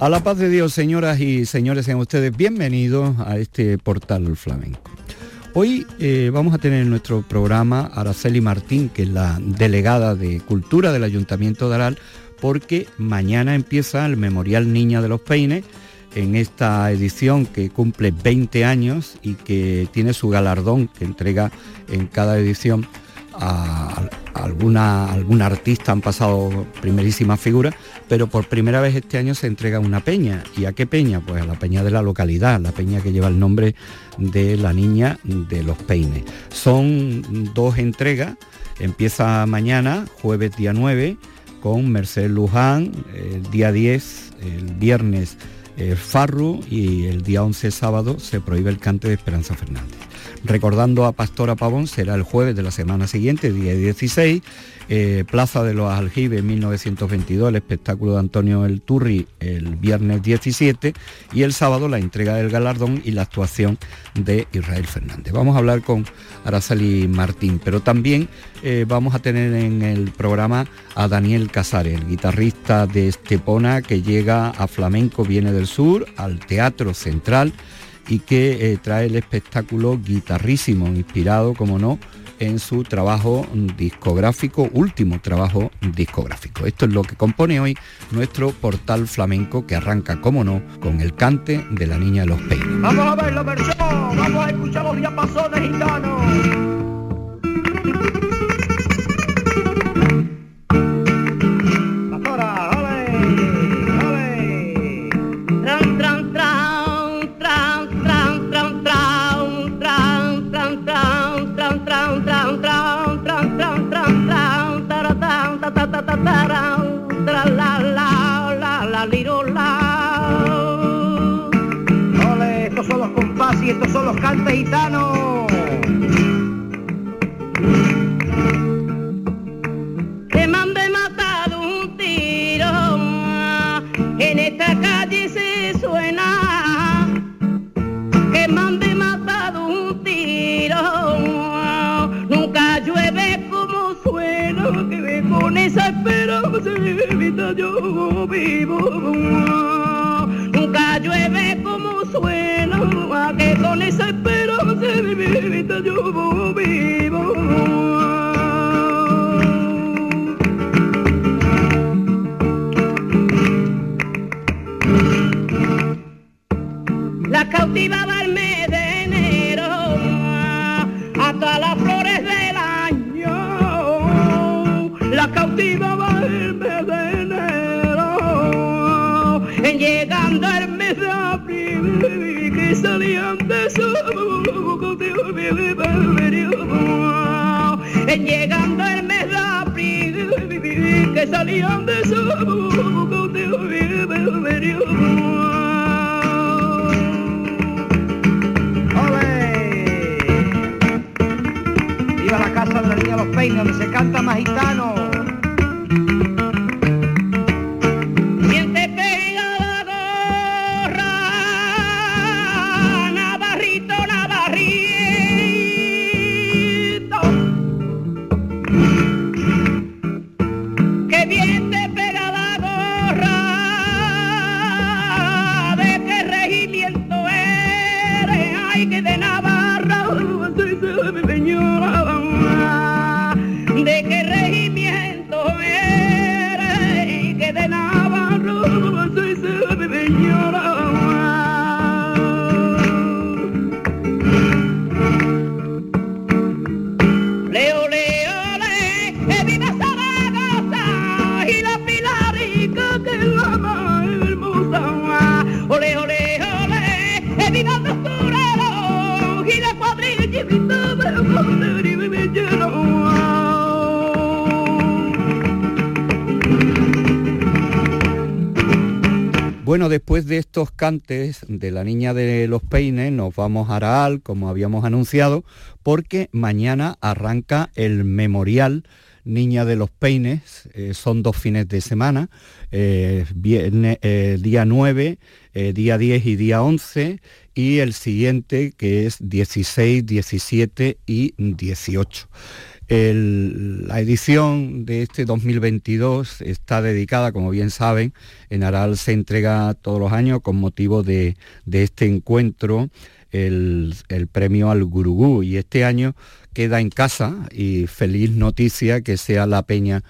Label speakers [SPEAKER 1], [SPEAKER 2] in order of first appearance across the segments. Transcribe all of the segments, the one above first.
[SPEAKER 1] A la paz de Dios, señoras y señores, sean ustedes bienvenidos a este portal flamenco. Hoy eh, vamos a tener en nuestro programa a Araceli Martín, que es la delegada de Cultura del Ayuntamiento de Aral, porque mañana empieza el Memorial Niña de los Peines, en esta edición que cumple 20 años y que tiene su galardón que entrega en cada edición a, alguna, artista, han pasado primerísimas figuras, pero por primera vez este año se entrega una peña. ¿Y a qué peña? Pues a la peña de la localidad, la peña que lleva el nombre de la niña de los peines. Son dos entregas, empieza mañana, jueves día 9, con Mercedes Luján, el día 10, el viernes eh, Farru y el día 11 sábado se prohíbe el cante de Esperanza Fernández. Recordando a Pastora Pavón será el jueves de la semana siguiente, día 16, eh, Plaza de los Aljibes 1922, el espectáculo de Antonio El Turri el viernes 17 y el sábado la entrega del galardón y la actuación de Israel Fernández. Vamos a hablar con Araceli Martín, pero también eh, vamos a tener en el programa a Daniel Casares, el guitarrista de Estepona que llega a Flamenco, viene del sur, al Teatro Central y que eh, trae el espectáculo guitarrísimo, inspirado, como no, en su trabajo discográfico, último trabajo discográfico. Esto es lo que compone hoy nuestro portal flamenco que arranca, como no, con el cante de la niña de los peines.
[SPEAKER 2] Vamos a verlo, vamos a escuchar los diapasones gitanos. Estos son los cantes gitanos.
[SPEAKER 3] Que mande matado un tiro, en esta calle se suena. Que mande matado un tiro, nunca llueve como suena, que con esa esperanza yo vivo. Nunca llueve como suena, que con esa esperanza de mi vida yo vivo. La cautivaba el mes de enero hasta las flores del año. La cautivaba el mes de enero en llegando el mes de abril en llegando el mes de abril que salían de su
[SPEAKER 2] Viva la casa de la niña Los Peines, donde se canta más gitano.
[SPEAKER 1] Bueno, después de estos cantes de la niña de los peines, nos vamos a Araal, como habíamos anunciado, porque mañana arranca el memorial Niña de los Peines, eh, son dos fines de semana, eh, eh, día 9, día 10 y día 11, y el siguiente que es 16, 17 y 18 la edición de este 2022 está dedicada, como bien saben, en Aral se entrega todos los años con motivo de, este encuentro el, premio al Gurugú. Y este año queda en casa y feliz noticia que sea la Peña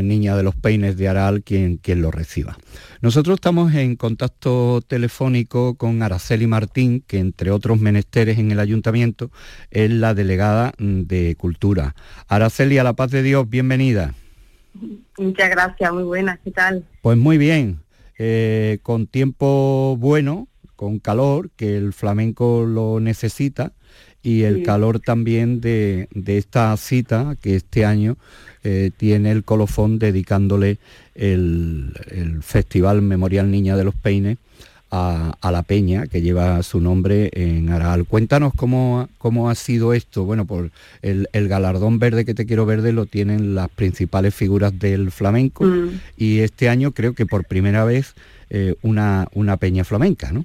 [SPEAKER 1] Niña de los Peines de Aral quien, quien lo reciba. Nosotros estamos en contacto telefónico con Araceli Martín, que entre otros menesteres en el ayuntamiento es la delegada mm, de Cultura. Araceli, a la paz de Dios, bienvenida.
[SPEAKER 4] Muchas gracias, muy buenas, ¿qué tal?
[SPEAKER 1] Pues muy bien, eh, con tiempo bueno, con calor, que el flamenco lo necesita, y el calor también de, esta cita que este año eh, tiene el colofón dedicándole el, Festival Memorial Niña de los Peines a, la peña que lleva su nombre en Aral. Cuéntanos cómo, cómo ha sido esto. Bueno, por el, galardón verde que te quiero verde lo tienen las principales figuras del flamenco mm. y este año creo que por primera vez eh, una, una peña flamenca, ¿no?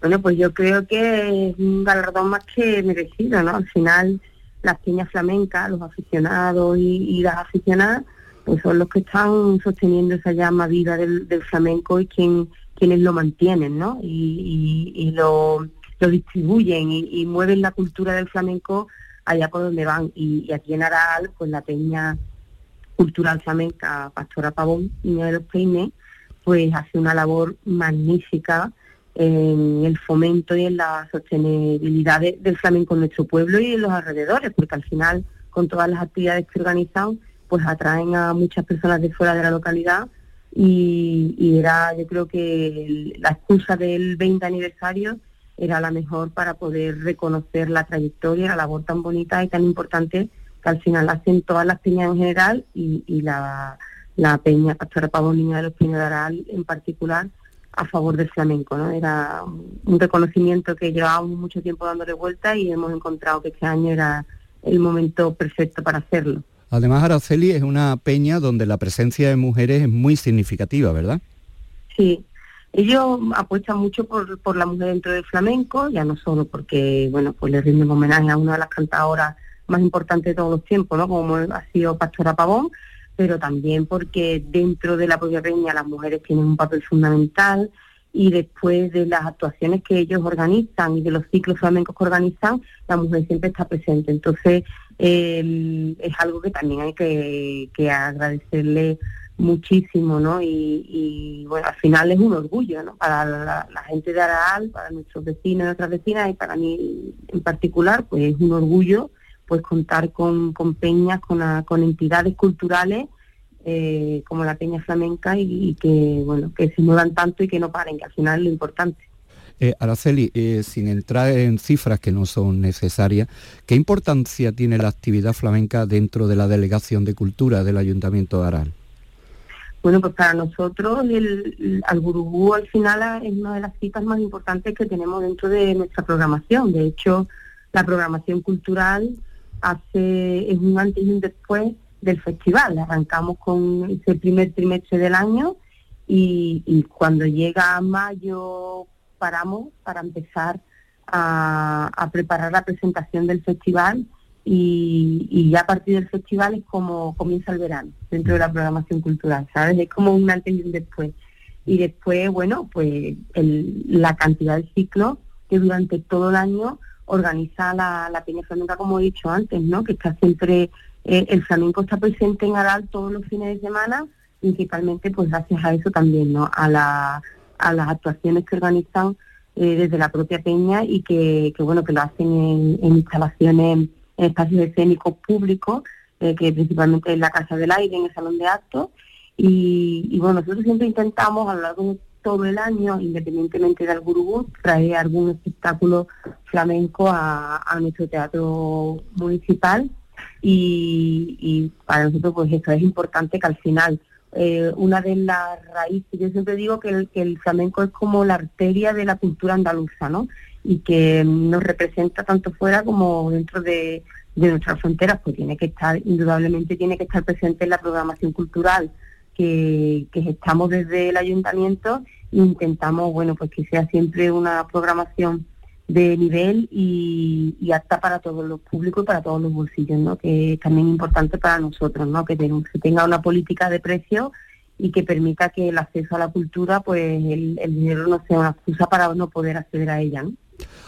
[SPEAKER 4] Bueno, pues yo creo que es un galardón más que merecido, ¿no? Al final, las peñas flamencas, los aficionados y, las aficionadas, pues son los que están sosteniendo esa llama viva del, flamenco y quien, quienes lo mantienen, ¿no? Y, lo, distribuyen y, mueven la cultura del flamenco allá por donde van. Y, aquí en Aral, pues la peña cultural flamenca Pastora Pavón, Niña de los Peines, pues hace una labor magnífica en el fomento y en la sostenibilidad del flamenco en nuestro pueblo y en los alrededores, porque al final con todas las actividades que organizan, pues atraen a muchas personas de fuera de la localidad y, era, yo creo que la excusa del 20 aniversario era la mejor para poder reconocer la trayectoria, la labor tan bonita y tan importante que al final hacen todas las peñas en general y, la, peña Pastora Pavo Niña de los Pinos de Aral en particular, a favor del flamenco, ¿no? Era un reconocimiento que llevábamos mucho tiempo dándole vuelta y hemos encontrado que este año era el momento perfecto para hacerlo.
[SPEAKER 1] Además, Araceli es una peña donde la presencia de mujeres es muy significativa, ¿verdad?
[SPEAKER 4] Sí, ellos apuestan mucho por, por la mujer dentro del flamenco, ya no solo porque, bueno, pues le rinden homenaje a una de las cantadoras más importantes de todos los tiempos, ¿no? Como ha sido Pastora Pavón, pero también porque dentro de la propia las mujeres tienen un papel fundamental y después de las actuaciones que ellos organizan y de los ciclos flamencos que organizan, la mujer siempre está presente. Entonces, em, es algo que también hay que, agradecerle muchísimo, ¿no? Y, bueno, al final es un orgullo, ¿no? Para la, gente de Araal, para nuestros vecinos y nuestras vecinas y para mí en particular, pues es un orgullo pues contar con, peñas, con, con entidades culturales eh, como la Peña Flamenca y, que bueno que se muevan tanto y que no paren, que al final es lo importante.
[SPEAKER 1] Eh, Araceli, eh, sin entrar en cifras que no son necesarias, ¿qué importancia tiene la actividad flamenca dentro de la Delegación de Cultura del Ayuntamiento de Aral?
[SPEAKER 4] Bueno, pues para nosotros el, al Gurugú al final es una de las citas más importantes que tenemos dentro de nuestra programación. De hecho, la programación cultural hace es un antes y un después del festival. Arrancamos con ese primer trimestre del año y, cuando llega mayo paramos para empezar a, preparar la presentación del festival y, ya a partir del festival es como comienza el verano dentro de la programación cultural, ¿sabes? Es como un antes y un después. Y después, bueno, pues la cantidad de ciclos que durante todo el año organiza la, la Peña Flamenca, como he dicho antes, ¿no? Que está siempre, eh, el flamenco está presente en Aral todos los fines de semana, principalmente pues gracias a eso también, ¿no? A, la, a las actuaciones que organizan eh, desde la propia Peña y que, bueno, que lo hacen en, instalaciones, en espacios escénicos públicos, eh, que principalmente es la Casa del Aire, en el Salón de Actos, y, y bueno, nosotros siempre intentamos a lo largo todo el año, independientemente del gurú, trae algún espectáculo flamenco a, nuestro teatro municipal y, para nosotros pues eso es importante que al final eh, una de las raíces. Yo siempre digo que el, que el flamenco es como la arteria de la cultura andaluza, ¿no? Y que nos representa tanto fuera como dentro de, de nuestras fronteras, pues tiene que estar, indudablemente tiene que estar presente en la programación cultural que, que estamos desde el ayuntamiento e intentamos, bueno, pues que sea siempre una programación de nivel y, y, apta para todos los públicos y para todos los bolsillos, ¿no? que es también importante para nosotros, ¿no? que, se tenga una política de precios y que permita que el acceso a la cultura, pues el, dinero no sea una excusa para no poder acceder a ella. ¿no?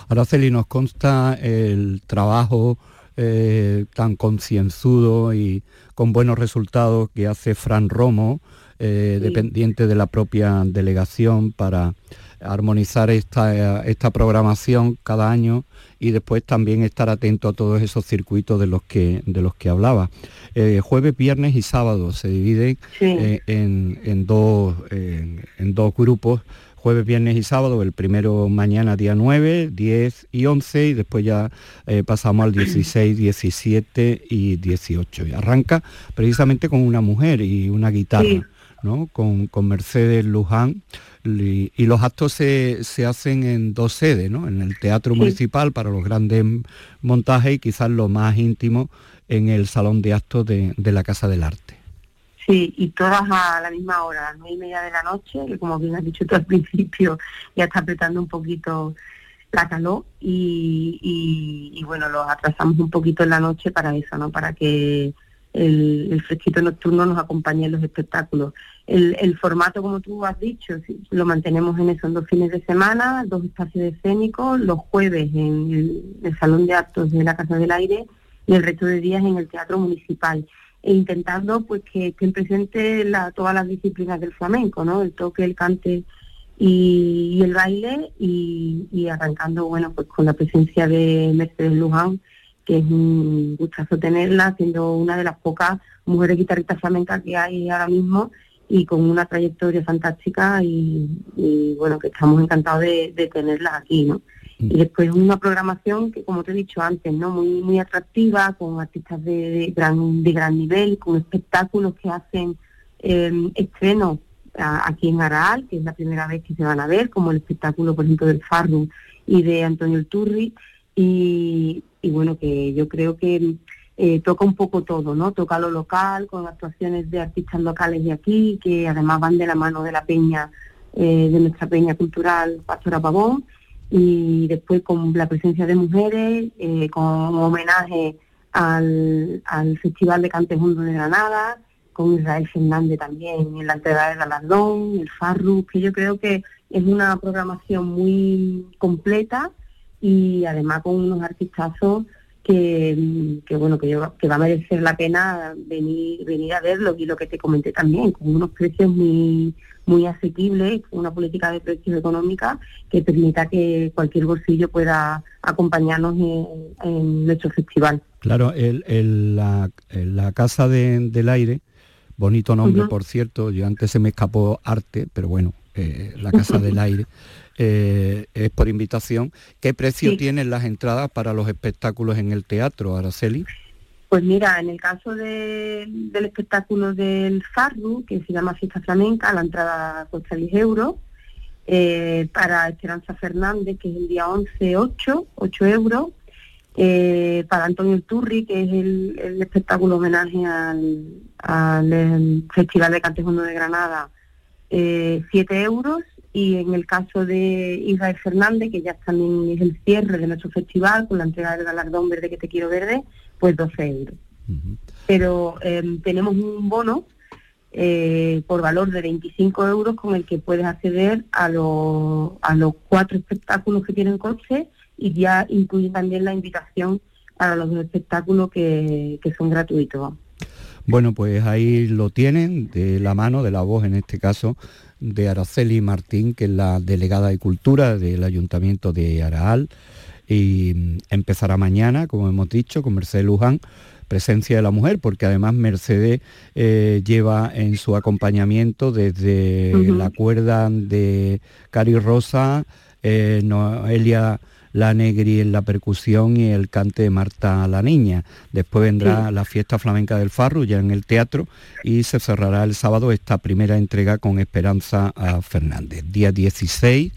[SPEAKER 1] Araceli, nos consta el trabajo eh, tan concienzudo y con buenos resultados que hace Fran Romo, eh, dependiente de la propia delegación para armonizar esta, esta programación cada año y después también estar atento a todos esos circuitos de los que, de los que hablaba. Eh, jueves, viernes y sábado se dividen eh, en, dos, en dos grupos jueves, viernes y sábado, el primero mañana día 9, 10 y 11 y después ya eh, pasamos al 16, 17 y 18. Y arranca precisamente con una mujer y una guitarra, ¿no? Con, con Mercedes Luján y, los actos se, hacen en dos sedes, ¿no? En el Teatro Municipal para los grandes montajes y quizás lo más íntimo en el Salón de Actos de, la Casa del Arte.
[SPEAKER 4] Sí, y todas a la misma hora, a las nueve y media de la noche, que como bien has dicho tú al principio, ya está apretando un poquito la calor y, bueno, los atrasamos un poquito en la noche para eso, ¿no? Para que el, fresquito nocturno nos acompañe en los espectáculos. El, formato, como tú has dicho, lo mantenemos en esos dos fines de semana, dos espacios escénicos, los jueves en el, Salón de Actos de la Casa del Aire y el resto de días en el Teatro Municipal. E intentando pues que estén presentes todas las disciplinas del flamenco, ¿no? El toque, el cante y, el baile y, arrancando, bueno, pues con la presencia de Mercedes Luján, que es un gustazo tenerla, siendo una de las pocas mujeres guitarristas flamencas que hay ahora mismo y con una trayectoria fantástica y, bueno, que estamos encantados de, tenerla aquí, ¿no? Mm. Y después una programación que, como te he dicho antes, ¿no? Muy, muy atractiva, con artistas de, gran, de gran nivel, con espectáculos que hacen eh, estrenos aquí en Araal, que es la primera vez que se van a ver, como el espectáculo, por ejemplo, del Farru y de Antonio Turri, y, y bueno, que yo creo que eh, toca un poco todo, ¿no? Toca lo local, con actuaciones de artistas locales de aquí, que además van de la mano de la peña, eh, de nuestra peña cultural Pastora Pavón, y después con la presencia de mujeres, eh, con homenaje al, al Festival de Cantes Mundo de Granada, con Israel Fernández también en la entrega de Galardón, el Farru, que yo creo que es una programación muy completa y además con unos artistazos que, que bueno que, que va a merecer la pena venir venir a verlo. Y lo que te comenté también con unos precios muy muy asequibles una política de precios económica que permita que cualquier bolsillo pueda acompañarnos en, nuestro festival.
[SPEAKER 1] Claro el, la, la casa del aire bonito nombre por cierto yo antes se me escapó arte pero bueno eh, la casa del aire eh, es por invitación. ¿Qué precio tienen las entradas para los espectáculos en el teatro, Araceli?
[SPEAKER 4] Pues mira, en el caso del espectáculo del Farru, que se llama Fiesta Flamenca, la entrada cuesta 10 euros. Eh, para Esperanza Fernández, que es el día 11, 8, 8 euros. Eh, para Antonio Turri, que es el, espectáculo homenaje al, Festival de Cantejondo de Granada, 7 euros y en el caso de Israel Fernández, que ya también es el cierre de nuestro festival con la entrega del galardón verde que te quiero verde, pues 12 euros. Pero em, tenemos un bono eh, por valor de 25 euros con el que puedes acceder a, los a los cuatro espectáculos que tienen coche y ya incluye también la invitación para los espectáculos que, que son gratuitos.
[SPEAKER 1] Bueno, pues ahí lo tienen, de la mano, de la voz en este caso, de Araceli Martín, que es la delegada de Cultura del Ayuntamiento de Araal, y mm, empezará mañana, como hemos dicho, con Mercedes Luján, presencia de la mujer, porque además Mercedes eh, lleva en su acompañamiento desde la cuerda de Cari Rosa, eh, Noelia la negri en la percusión y el cante de Marta la Niña. Después vendrá la fiesta flamenca del Farru ya en el teatro y se cerrará el sábado esta primera entrega con Esperanza Fernández. Día 16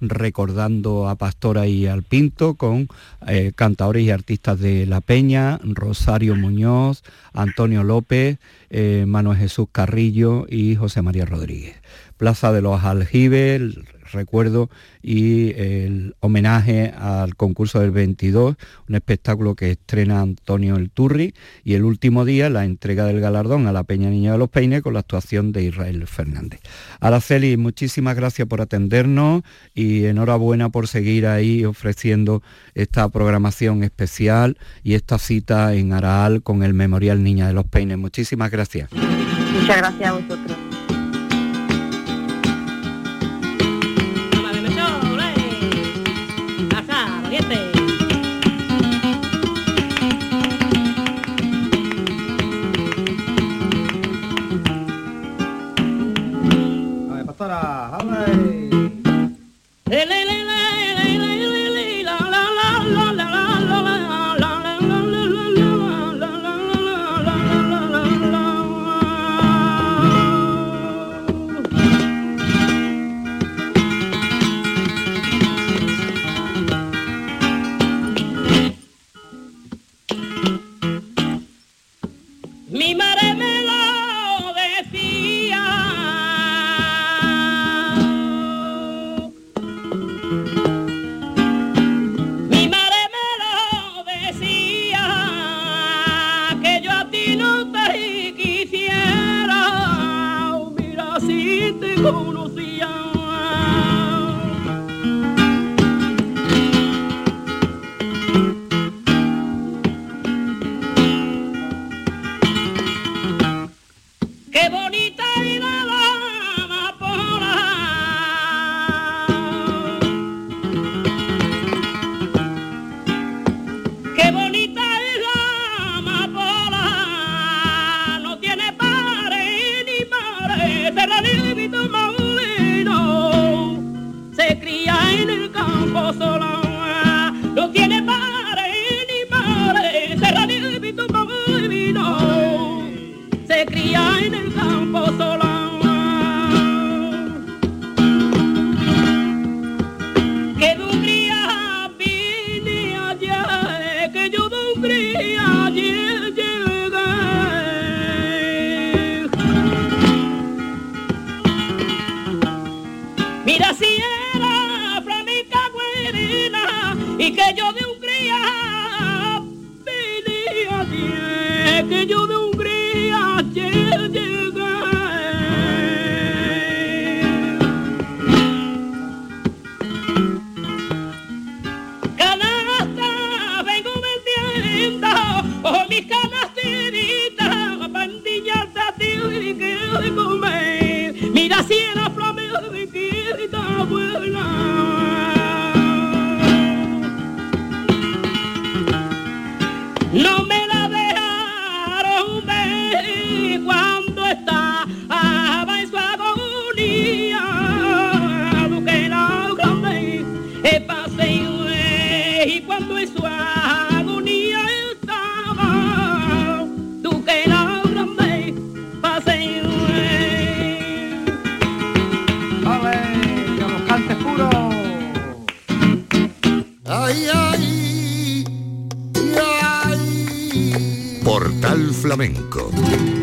[SPEAKER 1] recordando a Pastora y al Pinto con eh, cantadores y artistas de La Peña, Rosario Muñoz, Antonio López, eh, Manuel Jesús Carrillo y José María Rodríguez. Plaza de los Aljibes, recuerdo y el homenaje al concurso del 22, un espectáculo que estrena Antonio El Turri y el último día la entrega del galardón a la Peña Niña de los Peines con la actuación de Israel Fernández. Araceli, muchísimas gracias por atendernos y enhorabuena por seguir ahí ofreciendo esta programación especial y esta cita en Araal con el Memorial Niña de los Peines. Muchísimas gracias.
[SPEAKER 3] Muchas gracias a vosotros.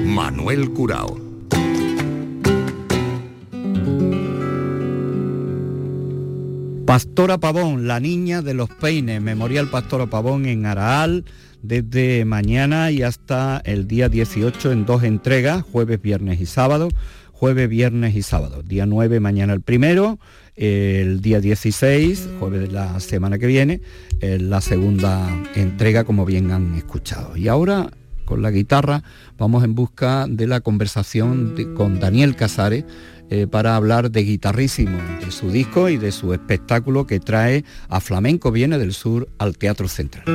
[SPEAKER 5] Manuel Curao.
[SPEAKER 1] Pastora Pavón, la niña de los peines, Memorial Pastora Pavón en Araal, desde mañana y hasta el día 18 en dos entregas, jueves, viernes y sábado, jueves, viernes y sábado. Día 9, mañana el primero, el día 16, jueves de la semana que viene, la segunda entrega, como bien han escuchado. Y ahora con la guitarra, vamos en busca de la conversación con Daniel Casares eh, para hablar de guitarrísimo, de su disco y de su espectáculo que trae a Flamenco Viene del Sur al Teatro Central.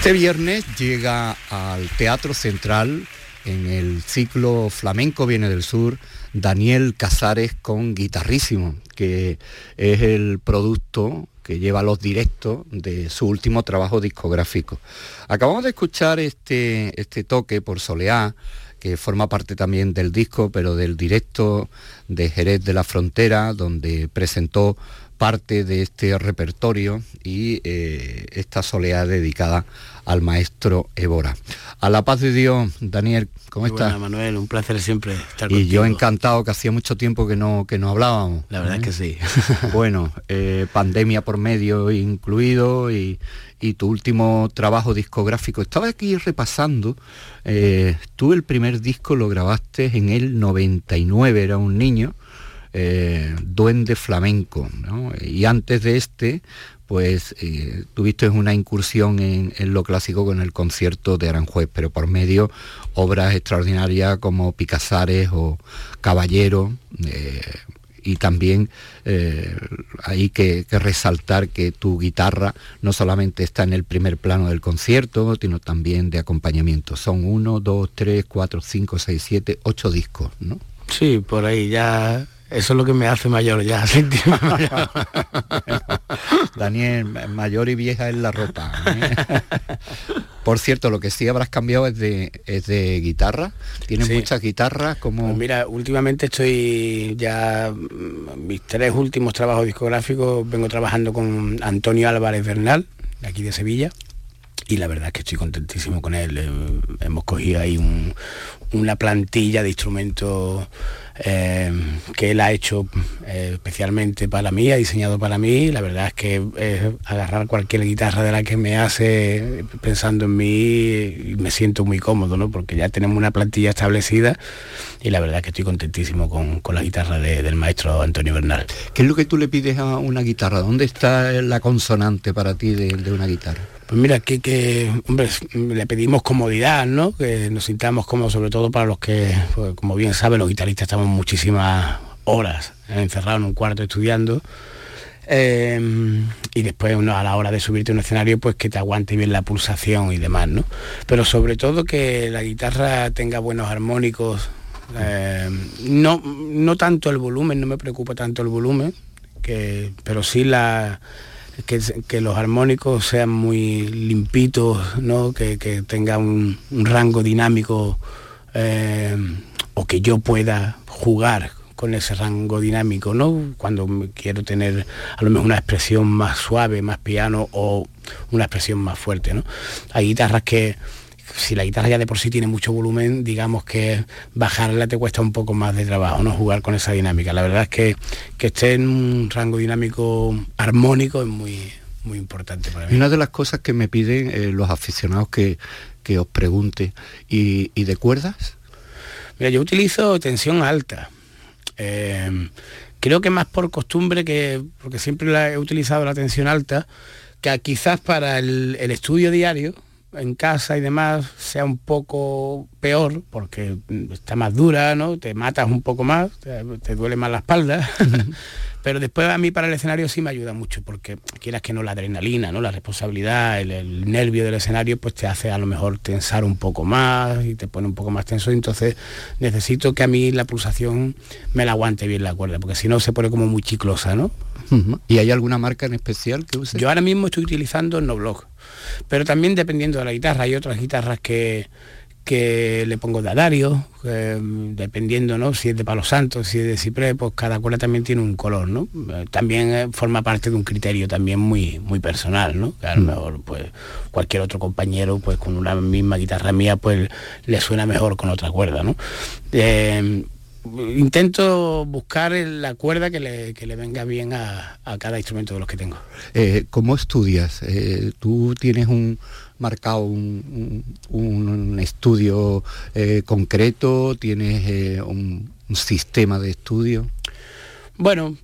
[SPEAKER 1] Este viernes llega al Teatro Central en el ciclo Flamenco Viene del Sur Daniel Casares con Guitarrísimo, que es el producto que lleva los directos de su último trabajo discográfico. Acabamos de escuchar este, este toque por Soleá, que forma parte también del disco, pero del directo de Jerez de la Frontera, donde presentó parte de este repertorio y eh, esta soleá dedicada al maestro Évora. A la paz de Dios, Daniel, ¿cómo estás?
[SPEAKER 3] Manuel, un placer siempre estar
[SPEAKER 1] Y yo encantado, que hacía mucho tiempo que no, que no hablábamos.
[SPEAKER 3] La verdad es que sí.
[SPEAKER 1] bueno, eh, pandemia por medio incluido y, tu último trabajo discográfico. Estaba aquí repasando, eh, tú el primer disco lo grabaste en el 99, era un niño, eh, duende flamenco. Y antes de este, pues eh, tuviste una incursión en, lo clásico con el concierto de Aranjuez, pero por medio obras extraordinarias como Picasares o Caballero. Eh, y también hay que, que, resaltar que tu guitarra no solamente está en el primer plano del concierto, sino también de acompañamiento. Son uno, dos, tres, cuatro, cinco, seis, siete, ocho discos, ¿no?
[SPEAKER 3] Sí, por ahí ya eso es lo que me hace mayor ya, sentirme mayor.
[SPEAKER 1] Daniel, mayor y vieja es la ropa. ¿eh? Por cierto, lo que sí habrás cambiado es de, es de guitarra. ¿Tienes muchas guitarras? Como...
[SPEAKER 3] Pues mira, últimamente estoy ya, mm, mis tres últimos trabajos discográficos, vengo trabajando con Antonio Álvarez Bernal, de aquí de Sevilla y la verdad es que estoy contentísimo con él. Eh, hemos cogido ahí una plantilla de instrumentos eh, que él ha hecho eh, especialmente para mí, ha diseñado para mí. La verdad es que es agarrar cualquier guitarra de la que me hace pensando en mí y me siento muy cómodo, ¿no? Porque ya tenemos una plantilla establecida y la verdad es que estoy contentísimo con, la guitarra del maestro Antonio Bernal.
[SPEAKER 1] ¿Qué es lo que tú le pides a una guitarra? ¿Dónde está la consonante para ti de una guitarra?
[SPEAKER 3] Pues mira, que, hombre, le pedimos comodidad, ¿no? Que nos sintamos cómodos, sobre todo para los que, pues, como bien saben, los guitarristas estamos muchísimas horas encerrados en un cuarto estudiando. Em, y después a la hora de subirte a un escenario pues que te aguante bien la pulsación y demás no pero sobre todo que la guitarra tenga buenos armónicos em, no no tanto el volumen no me preocupa tanto el volumen que pero sí la que, los armónicos sean muy limpitos, que, que tenga un, rango dinámico eh, o que yo pueda jugar con ese rango dinámico. Cuando quiero tener a lo mejor una expresión más suave, más piano o una expresión más fuerte. Hay guitarras que, si la guitarra ya de por sí tiene mucho volumen, digamos que bajarla te cuesta un poco más de trabajo, ¿no? Jugar con esa dinámica. La verdad es que que esté en un rango dinámico armónico es muy, muy importante para mí.
[SPEAKER 1] una de las cosas que me piden eh, los aficionados que, os pregunte, ¿y, de cuerdas?
[SPEAKER 3] Mira, yo utilizo tensión alta. Eh, creo que más por costumbre que, porque siempre la he utilizado la tensión alta, que quizás para el estudio diario, en casa y demás sea un poco peor porque está más dura, ¿no? Te matas un poco más, te, duele más la espalda. Pero después a mí para el escenario sí me ayuda mucho porque quieras que no la adrenalina, ¿no? La responsabilidad, el, nervio del escenario pues te hace a lo mejor tensar un poco más y te pone un poco más tenso. Entonces necesito que a mí la pulsación me la aguante bien la cuerda porque si no se pone como muy chiclosa, ¿no?
[SPEAKER 1] ¿Y hay alguna marca en especial que uses?
[SPEAKER 3] Yo ahora mismo estoy utilizando Noblog pero también dependiendo de la guitarra, hay otras guitarras que, que le pongo de Adario, dependiendo ¿no? si es de Palo Santo, si es de Ciprés, pues cada cuerda también tiene un color, ¿no? También eh, forma parte de un criterio también muy, muy personal, ¿no? Que a lo mejor pues cualquier otro compañero pues con una misma guitarra mía pues le suena mejor con otra cuerda, ¿no? Eh, intento buscar la cuerda que le, venga bien a, cada instrumento de los que tengo.
[SPEAKER 1] Eh, ¿Cómo estudias? Eh, ¿Tú tienes un marcado un, estudio eh, concreto? ¿Tienes un, sistema de estudio?
[SPEAKER 3] Bueno,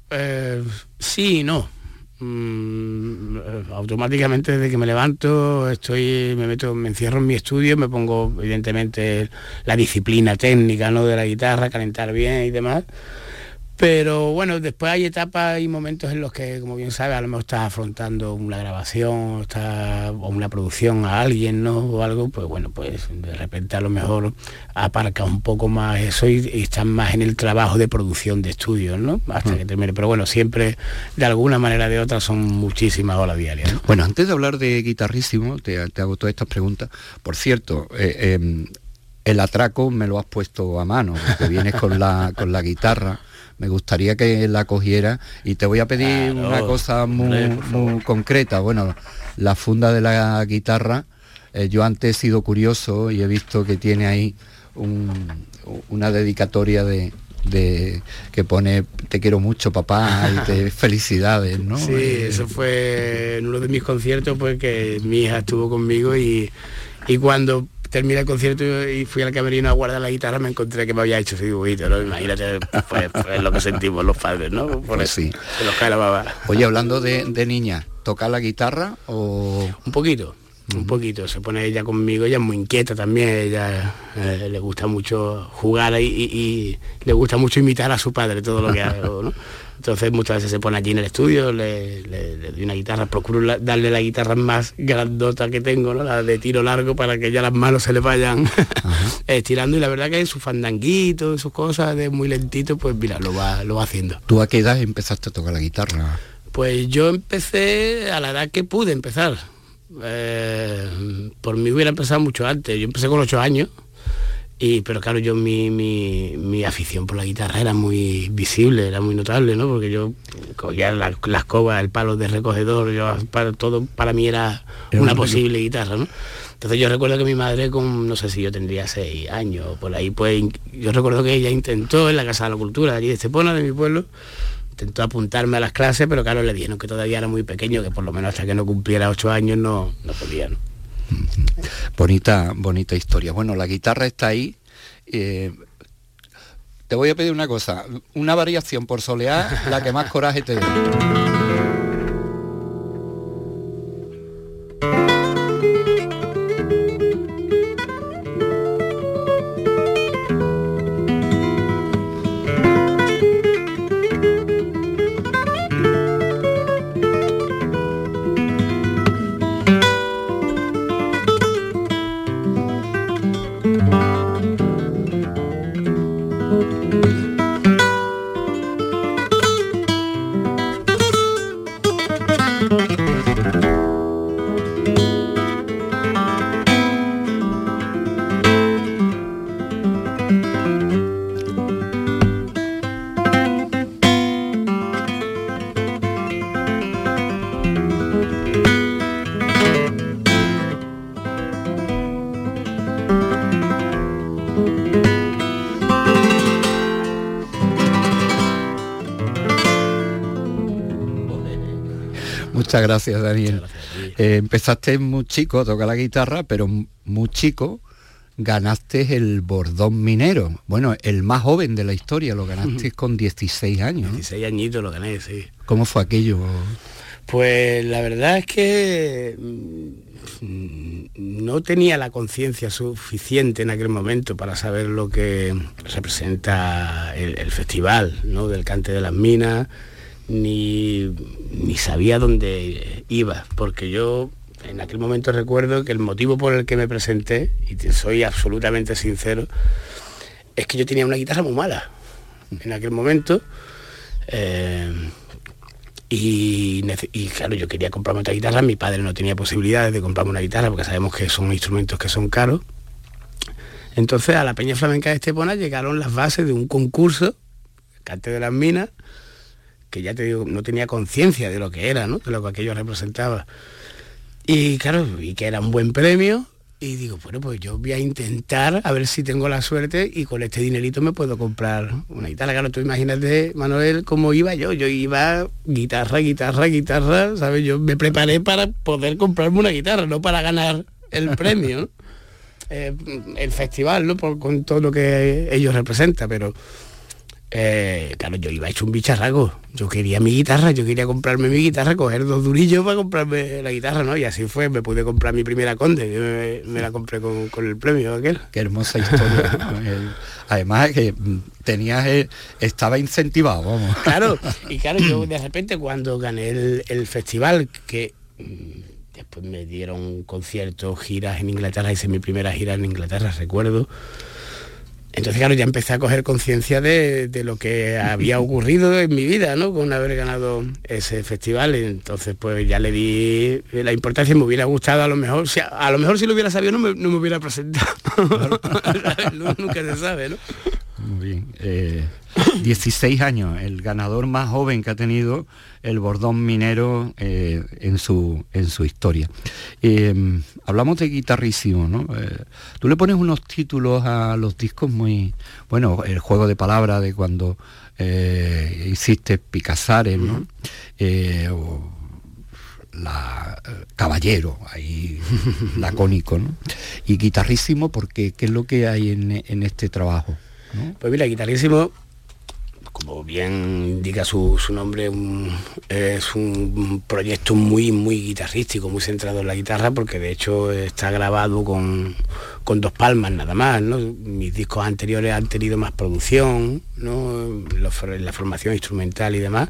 [SPEAKER 3] sí y no. Mm, automáticamente desde que me levanto estoy me meto me encierro en mi estudio me pongo evidentemente la disciplina técnica no de la guitarra calentar bien y demás Pero bueno, después hay etapas y momentos en los que, como bien sabes, a lo mejor estás afrontando una grabación está, o una producción a alguien, ¿no? O algo, pues bueno, pues de repente a lo mejor aparca un poco más eso y, estás más en el trabajo de producción de estudios, ¿no? Hasta mm. que termine. Pero bueno, siempre de alguna manera o de otra son muchísimas horas diarias.
[SPEAKER 1] Bueno, antes de hablar de guitarrísimo, te, hago todas estas preguntas. Por cierto, eh, em, el atraco me lo has puesto a mano, porque vienes con la, con la guitarra me gustaría que la cogiera y te voy a pedir una cosa muy, concreta. Bueno, la funda de la guitarra, eh, yo antes he sido curioso y he visto que tiene ahí una dedicatoria de, que pone te quiero mucho papá y te felicidades, ¿no?
[SPEAKER 3] Sí, eso fue en uno de mis conciertos pues que mi hija estuvo conmigo y, y cuando terminé el concierto y fui al camerino a guardar la guitarra, me encontré que me había hecho ese dibujito, ¿no? Imagínate, pues, pues lo que sentimos los padres, ¿no? Por
[SPEAKER 1] pues sí.
[SPEAKER 3] Se los cae la baba.
[SPEAKER 1] Oye, hablando de, niña, ¿toca la guitarra o...?
[SPEAKER 3] Un poquito, un poquito. Se pone ella conmigo, ella es muy inquieta también, ella eh, le gusta mucho jugar y, y, le gusta mucho imitar a su padre todo lo que hago, ¿no? Entonces muchas veces se pone allí en el estudio, le, doy una guitarra, procuro darle la guitarra más grandota que tengo, ¿no? la de tiro largo para que ya las manos se le vayan estirando y la verdad que su fandanguito, sus cosas de muy lentito, pues mira, lo va, lo va haciendo.
[SPEAKER 1] ¿Tú a qué edad empezaste a tocar la guitarra?
[SPEAKER 3] Pues yo empecé a la edad que pude empezar. Eh, por mí hubiera empezado mucho antes. Yo empecé con ocho años y, pero claro, yo mi, mi, afición por la guitarra era muy visible, era muy notable, ¿no? Porque yo cogía la, la escoba, el palo de recogedor, yo, para, todo para mí era, una posible guitarra, ¿no? Entonces yo recuerdo que mi madre, con, no sé si yo tendría seis años, por ahí, pues yo recuerdo que ella intentó en la Casa de la Cultura de allí de Estepona, de mi pueblo, intentó apuntarme a las clases, pero claro, le dijeron que todavía era muy pequeño, que por lo menos hasta que no cumpliera ocho años no, no podía, ¿no?
[SPEAKER 1] Bonita, bonita historia. Bueno, la guitarra está ahí. Eh, te voy a pedir una cosa, una variación por solear, la que más coraje te dé. Muchas gracias, Daniel. Eh, empezaste muy chico a tocar la guitarra, pero muy chico ganaste el bordón minero. Bueno, el más joven de la historia, lo ganaste con 16 años.
[SPEAKER 3] 16 añitos lo gané, sí.
[SPEAKER 1] ¿Cómo fue aquello?
[SPEAKER 3] Pues la verdad es que mm, no tenía la conciencia suficiente en aquel momento para saber lo que representa el, el festival ¿no? del cante de las minas ni, sabía dónde iba, porque yo en aquel momento recuerdo que el motivo por el que me presenté, y soy absolutamente sincero, es que yo tenía una guitarra muy mala en aquel momento. Eh, y, claro, yo quería comprarme otra guitarra, mi padre no tenía posibilidades de comprarme una guitarra porque sabemos que son instrumentos que son caros. Entonces a la Peña Flamenca de Estepona llegaron las bases de un concurso, Cante de las Minas, que ya te digo, no tenía conciencia de lo que era, ¿no? de lo que aquello representaba. Y claro, y que era un buen premio, y digo, bueno, pues yo voy a intentar a ver si tengo la suerte y con este dinerito me puedo comprar una guitarra. Claro, tú imagínate, Manuel, cómo iba yo. Yo iba guitarra, guitarra, guitarra, ¿sabes? Yo me preparé para poder comprarme una guitarra, no para ganar el premio, eh, el festival, ¿no? Por, con todo lo que ellos representan, pero eh, claro, yo iba hecho un bicharraco. Yo quería mi guitarra, yo quería comprarme mi guitarra, coger dos durillos para comprarme la guitarra, ¿no? Y así fue, me pude comprar mi primera conde, me, la compré con, el premio aquel.
[SPEAKER 1] Qué hermosa historia. además que mm, tenías, eh, estaba incentivado, vamos.
[SPEAKER 3] Claro, y claro, yo de repente cuando gané el, festival, que mm, después me dieron conciertos, giras en Inglaterra, hice mi primera gira en Inglaterra, recuerdo, entonces, claro, ya empecé a coger conciencia de, lo que había ocurrido en mi vida, ¿no? Con haber ganado ese festival. Entonces, pues ya le di la importancia y me hubiera gustado a lo mejor, si, a, lo mejor si lo hubiera sabido no me, hubiera presentado. Nunca se sabe, ¿no?
[SPEAKER 1] Muy bien. 16 eh, años, el ganador más joven que ha tenido el bordón minero eh, en, su, en su historia. Eh, hablamos de guitarrísimo, ¿no? tú le pones unos títulos a los discos muy, bueno, el juego de palabras de cuando hiciste Picasares, ¿no? O, la caballero ahí lacónico ¿no? y guitarrísimo porque qué es lo que hay en, en este trabajo
[SPEAKER 3] pues mira, guitarrísimo, como bien indica su, nombre, es un proyecto muy, muy guitarrístico, muy centrado en la guitarra, porque de hecho está grabado con, con dos palmas nada más, ¿no? Mis discos anteriores han tenido más producción, ¿no? La formación instrumental y demás,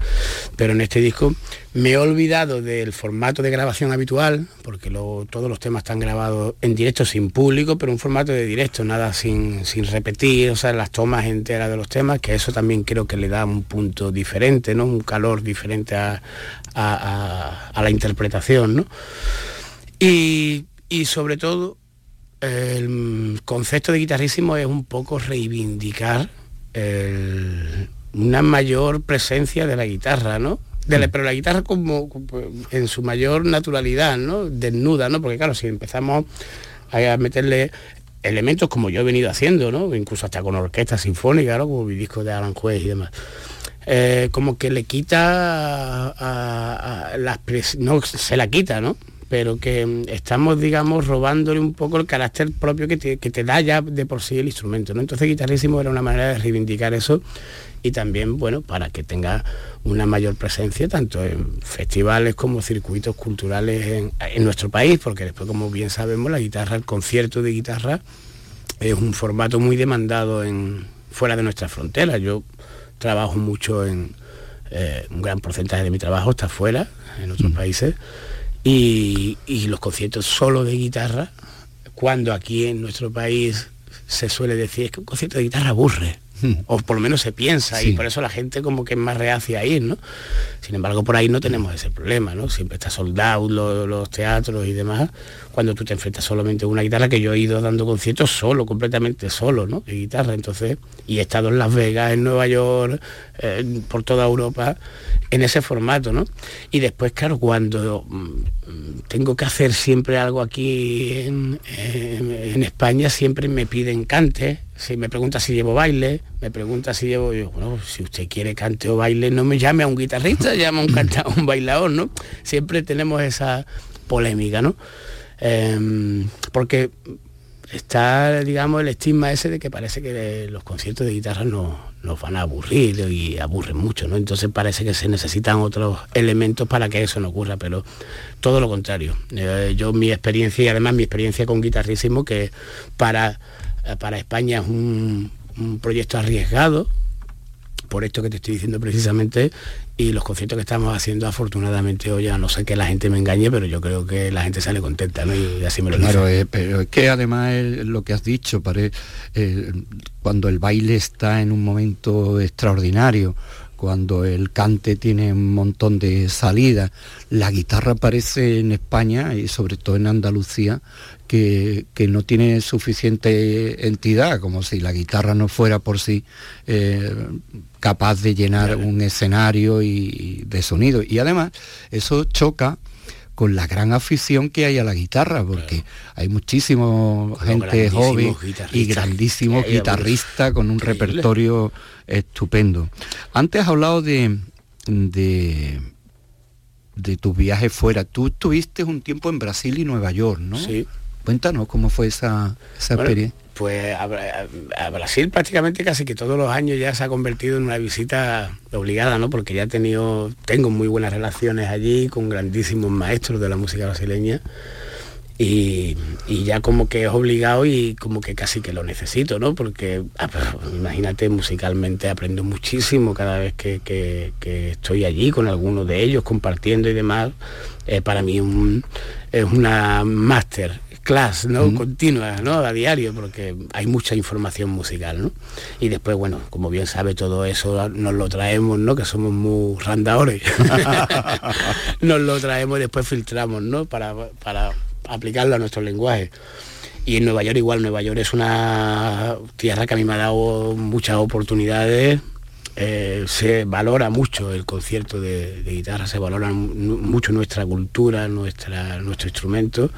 [SPEAKER 3] pero en este disco me he olvidado del formato de grabación habitual, porque todos los temas están grabados en directo sin público, pero un formato de directo, nada sin, repetir, o sea, las tomas enteras de los temas, que eso también creo que le da un punto diferente, ¿no? Un calor diferente a, la interpretación, y sobre todo el concepto de guitarrísimo es un poco reivindicar una mayor presencia de la guitarra, ¿no? Mm. pero la guitarra como, en su mayor naturalidad, ¿no? Desnuda, ¿no? Porque claro, si empezamos a meterle elementos como yo he venido haciendo, ¿no? Incluso hasta con orquesta sinfónica, ¿no? Como mi disco de Alan Juez y demás. Eh, como que le quita a, las no se la quita, ¿no? Pero que mm, estamos, digamos, robándole un poco el carácter propio que te, da ya de por sí el instrumento. ¿no? Entonces Guitarrísimo era una manera de reivindicar eso y también, bueno, para que tenga una mayor presencia tanto en festivales como circuitos culturales en, nuestro país, porque después, como bien sabemos, la guitarra, el concierto de guitarra es un formato muy demandado en, fuera de nuestras fronteras. Yo trabajo mucho en, eh, un gran porcentaje de mi trabajo está fuera, en otros mm. países y, los conciertos solo de guitarra, cuando aquí en nuestro país se suele decir que un concierto de guitarra aburre. Hmm. O por lo menos se piensa y por eso la gente como que es más reacia a ir, ¿no? Sin embargo, por ahí no tenemos ese problema, ¿no? Siempre está soldado los, teatros y demás, cuando tú te enfrentas solamente a una guitarra, que yo he ido dando conciertos solo, completamente solo, ¿no? De guitarra, entonces, y he estado en Las Vegas, en Nueva York, por toda Europa, en ese formato, ¿no? Y después, claro, cuando mm, tengo que hacer siempre algo aquí en, España, siempre me piden cante. Si me pregunta si llevo baile, me pregunta si llevo, yo, bueno, si usted quiere cante o baile, no me llame a un guitarrista, llame a un cantado, un bailador, ¿no? Siempre tenemos esa polémica, ¿no? Em, porque está, digamos, el estigma ese de que parece que los conciertos de guitarra no, nos van a aburrir y aburren mucho, ¿no? Entonces parece que se necesitan otros elementos para que eso no ocurra, pero todo lo contrario. Eh, yo mi experiencia y además mi experiencia con guitarrísimo, que para, para España es un proyecto arriesgado, por esto que te estoy diciendo precisamente, y los conciertos que estamos haciendo afortunadamente hoy ya no sé que la gente me engañe pero yo creo que la gente sale contenta ¿no? y así me lo
[SPEAKER 1] claro eh, pero es que además lo que has dicho pare, eh, cuando el baile está en un momento extraordinario cuando el cante tiene un montón de salida la guitarra parece en España y sobre todo en Andalucía que, no tiene suficiente entidad, como si la guitarra no fuera por sí eh, capaz de llenar un escenario y, de sonido. Y además eso choca con la gran afición que hay a la guitarra, porque hay muchísima gente joven y grandísimos guitarristas con un repertorio estupendo. Antes has hablado de, de, de tus viajes fuera. Tú estuviste un tiempo en Brasil y Nueva York, ¿no?
[SPEAKER 3] Sí.
[SPEAKER 1] Cuéntanos cómo fue esa, experiencia.
[SPEAKER 3] Pues a, Brasil prácticamente casi que todos los años ya se ha convertido en una visita obligada, ¿no? Porque ya tengo muy buenas relaciones allí con grandísimos maestros de la música brasileña y, ya como que es obligado y como que casi que lo necesito, ¿no? Porque ah, imagínate, musicalmente aprendo muchísimo cada vez que, estoy allí con alguno de ellos, compartiendo y demás. Eh, para mí es una máster class, ¿no? Continua, ¿no? A diario, porque hay mucha información musical, ¿no? Y después, bueno, como bien sabe, todo eso nos lo traemos, ¿no? Que somos muy randaores. nos lo traemos y después filtramos, ¿no? Para, para aplicarlo a nuestro lenguaje. Y en Nueva York igual, Nueva York es una tierra que a mí me ha dado muchas oportunidades. Eh, se valora mucho el concierto de, guitarra, se valora mucho nuestra cultura, nuestra, nuestro instrumento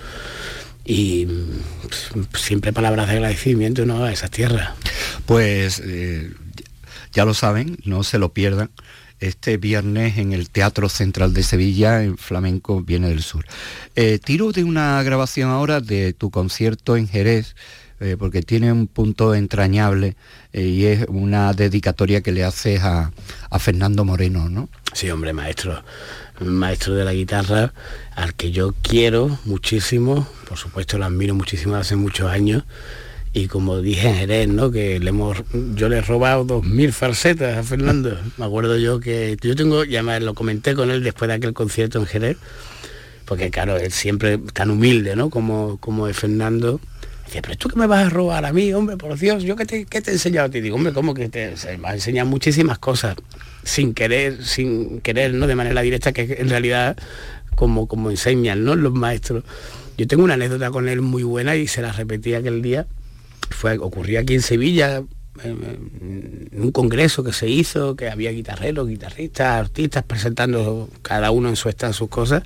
[SPEAKER 3] y pues, siempre palabras de agradecimiento ¿no? a esas tierras.
[SPEAKER 1] Pues eh, ya lo saben, no se lo pierdan este viernes en el Teatro Central de Sevilla, en Flamenco Viene del Sur. Eh, tiro de una grabación ahora de tu concierto en Jerez, eh, porque tiene un punto entrañable eh, y es una dedicatoria que le haces a, a, Fernando Moreno, ¿no?
[SPEAKER 3] Sí, hombre, maestro, maestro de la guitarra, al que yo quiero muchísimo, por supuesto lo admiro muchísimo hace muchos años y como dije en Jerez, ¿no? Que le hemos, yo le he robado dos mil falsetas a Fernando. Me acuerdo yo que yo tengo, ya me lo comenté con él después de aquel concierto en Jerez, porque claro, él siempre tan humilde, ¿no? Como, como es Fernando. Dice, pero tú que me vas a robar a mí, hombre, por Dios, yo que te, te he enseñado a ti. Digo, hombre, ¿cómo que te me has enseñado muchísimas cosas sin querer, sin querer, ¿no? De manera directa, que en realidad como, como enseñan, ¿no? Los maestros. Yo tengo una anécdota con él muy buena y se la repetí aquel día fue, ocurrió aquí en Sevilla, en un congreso que se hizo, que había guitarreros, guitarristas, artistas presentando cada uno en su stand sus cosas.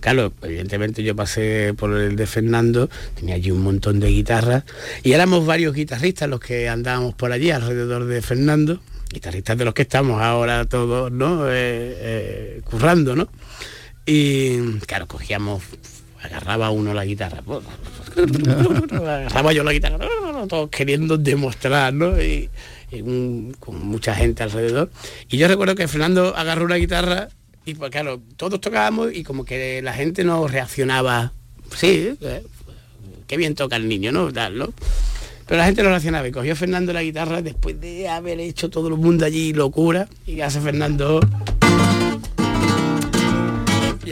[SPEAKER 3] Claro, evidentemente yo pasé por el de Fernando, tenía allí un montón de guitarras y éramos varios guitarristas los que andábamos por allí alrededor de Fernando, guitarristas de los que estamos ahora todos, ¿no? Eh, eh, currando, ¿no? Y claro, cogíamos agarraba uno la guitarra, agarraba yo la guitarra, todos queriendo demostrar, ¿no? Y, con mucha gente alrededor. Y yo recuerdo que Fernando agarró una guitarra y pues claro, todos tocábamos y como que la gente no reaccionaba, sí, eh, qué bien toca el niño, ¿no? Pero la gente no reaccionaba y cogió Fernando la guitarra después de haber hecho todo el mundo allí locura y hace Fernando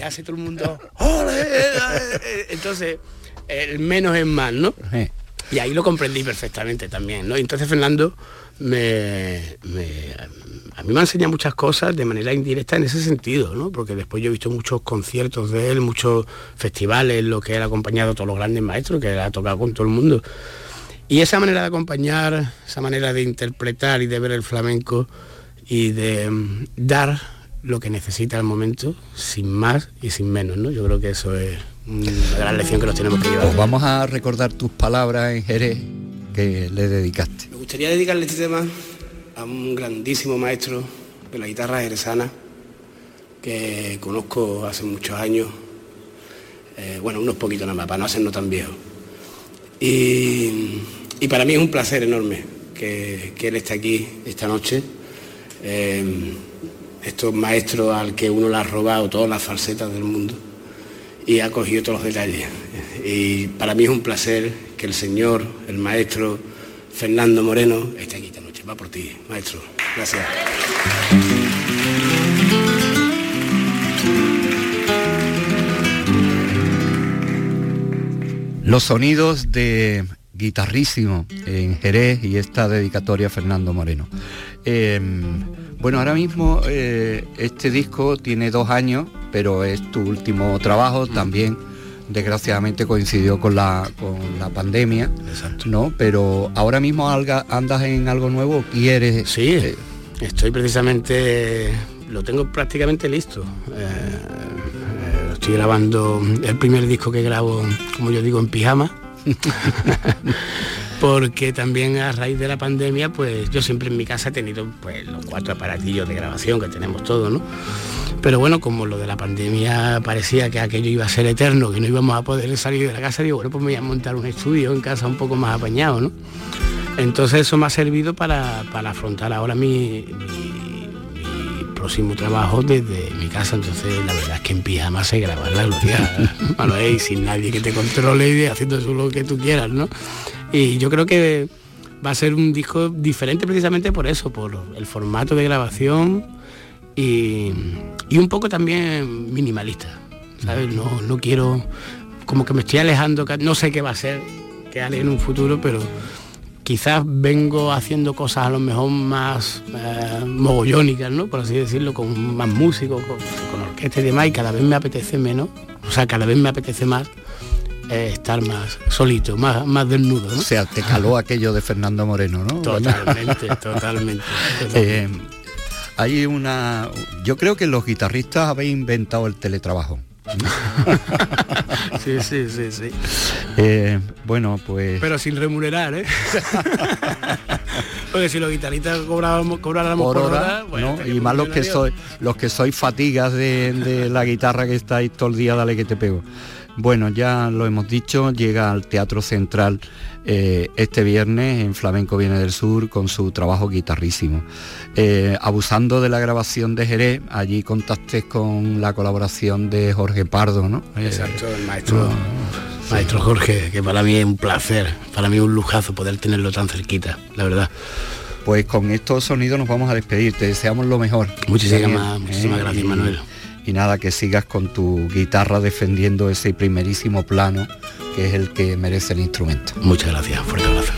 [SPEAKER 3] y hace todo el mundo, Entonces, el menos es más, ¿no? Y ahí lo comprendí perfectamente también, ¿no? Entonces Fernando me, a mí me ha enseñado muchas cosas de manera indirecta en ese sentido, ¿no? Porque después yo he visto muchos conciertos de él, muchos festivales, lo que él ha acompañado a todos los grandes maestros, que él ha tocado con todo el mundo. Y esa manera de acompañar, esa manera de interpretar y de ver el flamenco y de mm, dar lo que necesita el momento, sin más y sin menos, ¿no? Yo creo que eso es una gran lección que nos tenemos que llevar.
[SPEAKER 1] Pues vamos a recordar tus palabras en Jerez que le dedicaste.
[SPEAKER 3] Me gustaría dedicarle este tema a un grandísimo maestro de la guitarra jerezana que conozco hace muchos años, eh, bueno, unos poquitos nada más, para no hacernos tan viejos. Y, para mí es un placer enorme que, él esté aquí esta noche. Eh, estos maestros al que uno le ha robado todas las falsetas del mundo y ha cogido todos los detalles. Y para mí es un placer que el señor, el maestro Fernando Moreno, esté aquí esta noche. Va por ti, maestro. Gracias.
[SPEAKER 1] Los sonidos de guitarrísimo en Jerez y esta dedicatoria Fernando Moreno. Em, bueno, ahora mismo eh, este disco tiene dos años, pero es tu último trabajo también. Desgraciadamente coincidió con la, con la pandemia, ¿no? Pero ahora mismo andas en algo nuevo, ¿quieres?
[SPEAKER 3] Sí, eh, estoy precisamente, lo tengo prácticamente listo. Eh, estoy grabando el primer disco que grabo, como yo digo, en pijama. porque también a raíz de la pandemia, pues yo siempre en mi casa he tenido pues los cuatro aparatillos de grabación que tenemos todos, ¿no? Pero bueno, como lo de la pandemia parecía que aquello iba a ser eterno, que no íbamos a poder salir de la casa, digo, bueno, pues me voy a montar un estudio en casa un poco más apañado, ¿no? Entonces eso me ha servido para, afrontar ahora mi próximo trabajo desde mi casa, entonces la verdad es que en pijama se graba la gloria, y sin nadie que te controle y haciendo eso lo que tú quieras, ¿no? Y yo creo que va a ser un disco diferente precisamente por eso, por el formato de grabación y, un poco también minimalista, ¿sabes? No, no quiero, como que me estoy alejando, no sé qué va a ser, qué haré en un futuro, pero quizás vengo haciendo cosas a lo mejor más eh, mogollónicas, ¿no? Por así decirlo, con más músicos, con orquesta y demás, y cada vez me apetece menos, o sea, cada vez me apetece más eh, estar más solito, más, más desnudo. ¿no?
[SPEAKER 1] O sea, te caló aquello de Fernando Moreno, ¿no?
[SPEAKER 3] Totalmente, totalmente.
[SPEAKER 1] Eh, hay una. Yo creo que los guitarristas habéis inventado el teletrabajo.
[SPEAKER 3] sí, sí, sí, sí.
[SPEAKER 1] Eh, bueno, pues.
[SPEAKER 3] Pero sin remunerar, ¿eh? Porque si los guitarristas cobráramos, cobráramos
[SPEAKER 1] por, hora, y más los que soy, los que soy fatigas de, de la guitarra que estáis todo el día, dale que te pego. Bueno, ya lo hemos dicho, llega al Teatro Central eh, este viernes en Flamenco Viene del Sur con su trabajo guitarrísimo. Eh, abusando de la grabación de Jerez, allí contacté con la colaboración de Jorge Pardo, ¿no?
[SPEAKER 3] Exacto, el maestro. Maestro Jorge, que para mí es un placer, para mí es un lujazo poder tenerlo tan cerquita, la verdad.
[SPEAKER 1] Pues con estos sonidos nos vamos a despedir, te deseamos lo mejor.
[SPEAKER 3] Muchísimas, muchísimas ¿eh? gracias, Manuel
[SPEAKER 1] y nada, que sigas con tu guitarra defendiendo ese primerísimo plano que es el que merece el instrumento.
[SPEAKER 3] Muchas gracias, fuerte abrazo.